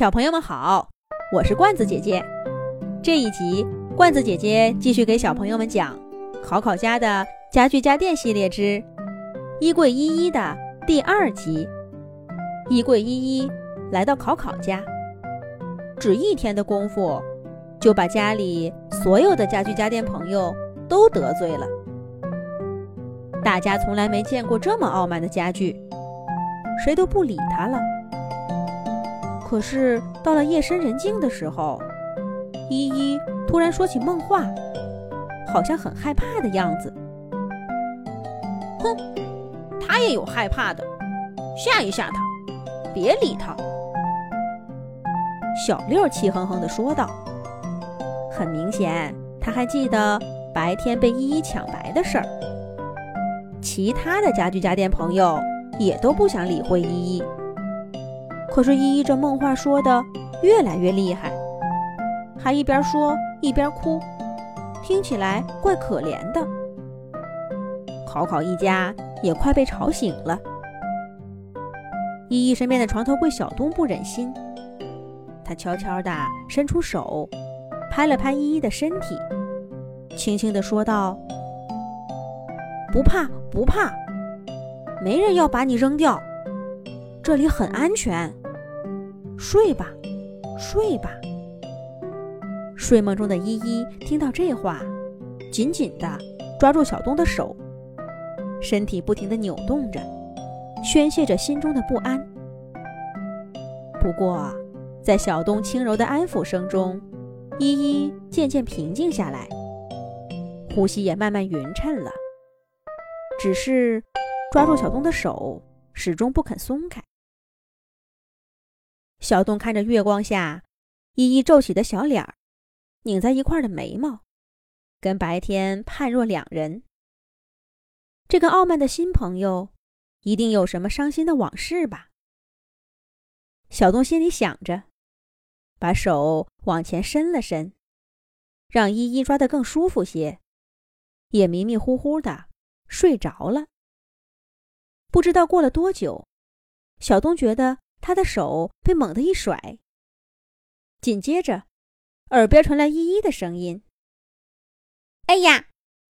小朋友们好，我是罐子姐姐。这一集，罐子姐姐继续给小朋友们讲《考考家的家具家电系列之衣柜依依》的第二集。衣柜依依来到考考家，只一天的功夫，就把家里所有的家具家电朋友都得罪了。大家从来没见过这么傲慢的家具，谁都不理他了。可是到了夜深人静的时候，依依突然说起梦话，好像很害怕的样子。哼，他也有害怕的，吓一吓他，别理他。小六气哼哼地说道。很明显，他还记得白天被依依抢白的事儿。其他的家具家电朋友也都不想理会依依。可是依依这梦话说的越来越厉害，还一边说一边哭，听起来怪可怜的。考考一家也快被吵醒了。依依身边的床头柜小东不忍心，他悄悄地伸出手，拍了拍依依的身体，轻轻地说道：“不怕不怕，没人要把你扔掉，这里很安全。”睡吧，睡吧。睡梦中的依依听到这话，紧紧地抓住小东的手，身体不停地扭动着，宣泄着心中的不安。不过，在小东轻柔的安抚声中，依依渐渐平静下来，呼吸也慢慢匀称了。只是抓住小东的手，始终不肯松开。小东看着月光下依依皱起的小脸儿，拧在一块的眉毛，跟白天判若两人。这个傲慢的新朋友，一定有什么伤心的往事吧？小东心里想着，把手往前伸了伸，让依依抓得更舒服些，也迷迷糊糊的睡着了。不知道过了多久，小东觉得。他的手被猛地一甩，紧接着，耳边传来依依的声音：“哎呀，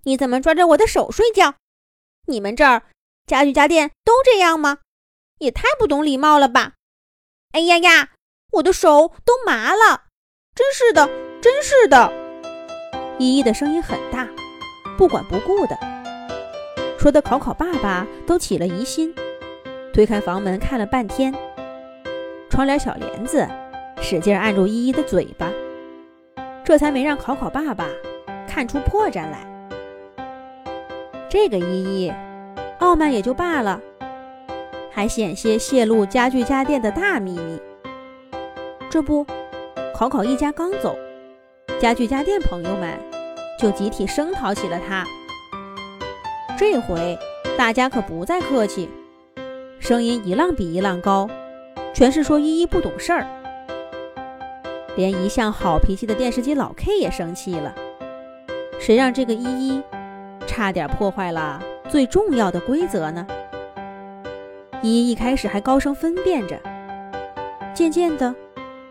你怎么抓着我的手睡觉？你们这儿家具家电都这样吗？也太不懂礼貌了吧！哎呀呀，我的手都麻了，真是的，真是的！”依依的声音很大，不管不顾的，说的考考爸爸都起了疑心，推开房门看了半天。窗帘小帘子使劲按住依依的嘴巴，这才没让考考爸爸看出破绽来。这个依依傲慢也就罢了，还险些泄露家具家电的大秘密。这不，考考一家刚走，家具家电朋友们就集体声讨起了他。这回大家可不再客气，声音一浪比一浪高。全是说依依不懂事儿，连一向好脾气的电视机老 K 也生气了。谁让这个依依差点破坏了最重要的规则呢？依依一开始还高声分辨着，渐渐的，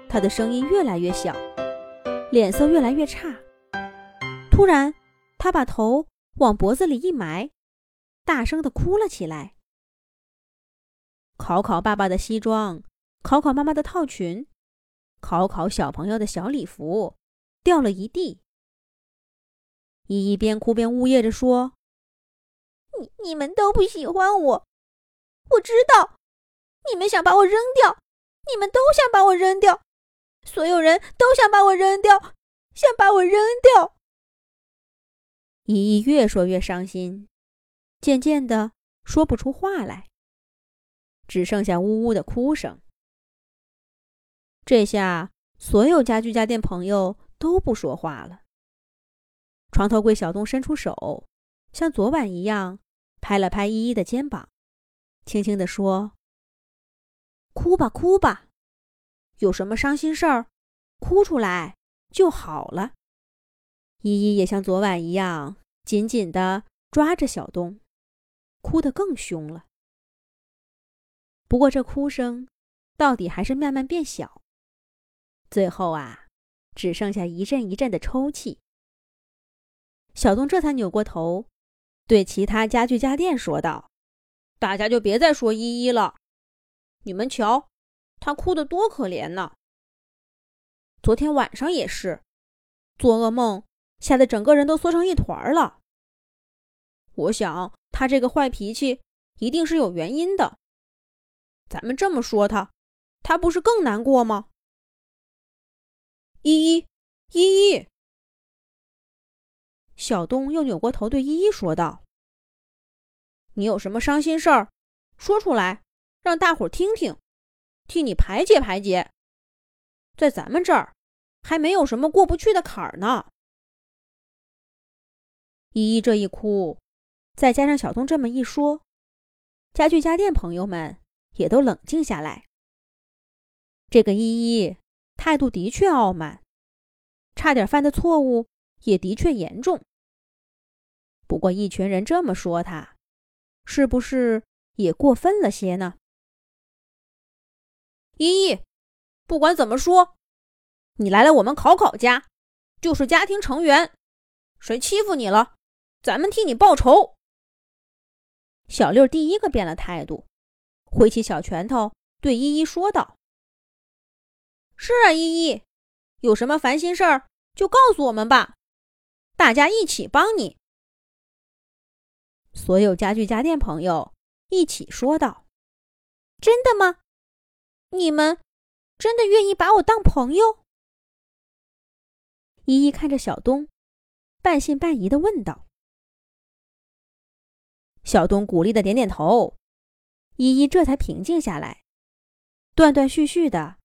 她的声音越来越小，脸色越来越差。突然，她把头往脖子里一埋，大声的哭了起来。考考爸爸的西装。考考妈妈的套裙，考考小朋友的小礼服，掉了一地。依依边哭边呜咽着说：“你你们都不喜欢我，我知道，你们想把我扔掉，你们都想把我扔掉，所有人都想把我扔掉，想把我扔掉。”依依越说越伤心，渐渐的说不出话来，只剩下呜呜的哭声。这下，所有家具家电朋友都不说话了。床头柜小东伸出手，像昨晚一样，拍了拍依依的肩膀，轻轻地说：“哭吧，哭吧，有什么伤心事儿，哭出来就好了。”依依也像昨晚一样，紧紧地抓着小东，哭得更凶了。不过这哭声，到底还是慢慢变小。最后啊，只剩下一阵一阵的抽泣。小东这才扭过头，对其他家具家电说道：“大家就别再说依依了，你们瞧，她哭得多可怜呢。昨天晚上也是，做噩梦，吓得整个人都缩成一团了。我想她这个坏脾气一定是有原因的。咱们这么说她，她不是更难过吗？”依依，依依。小东又扭过头对依依说道：“你有什么伤心事儿，说出来，让大伙儿听听，替你排解排解。在咱们这儿，还没有什么过不去的坎儿呢。”依依这一哭，再加上小东这么一说，家具家电朋友们也都冷静下来。这个依依态度的确傲慢，差点犯的错误也的确严重。不过，一群人这么说他，是不是也过分了些呢？依依，不管怎么说，你来了我们考考家，就是家庭成员，谁欺负你了，咱们替你报仇。小六第一个变了态度，挥起小拳头对依依说道：“是啊，依依，有什么烦心事儿就告诉我们吧，大家一起帮你。”所有家具家电朋友一起说道：“真的吗？你们真的愿意把我当朋友？”依依看着小东，半信半疑的问道。小东鼓励的点点头，依依这才平静下来，断断续续的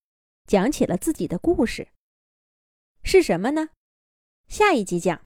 讲起了自己的故事。是什么呢？下一集讲。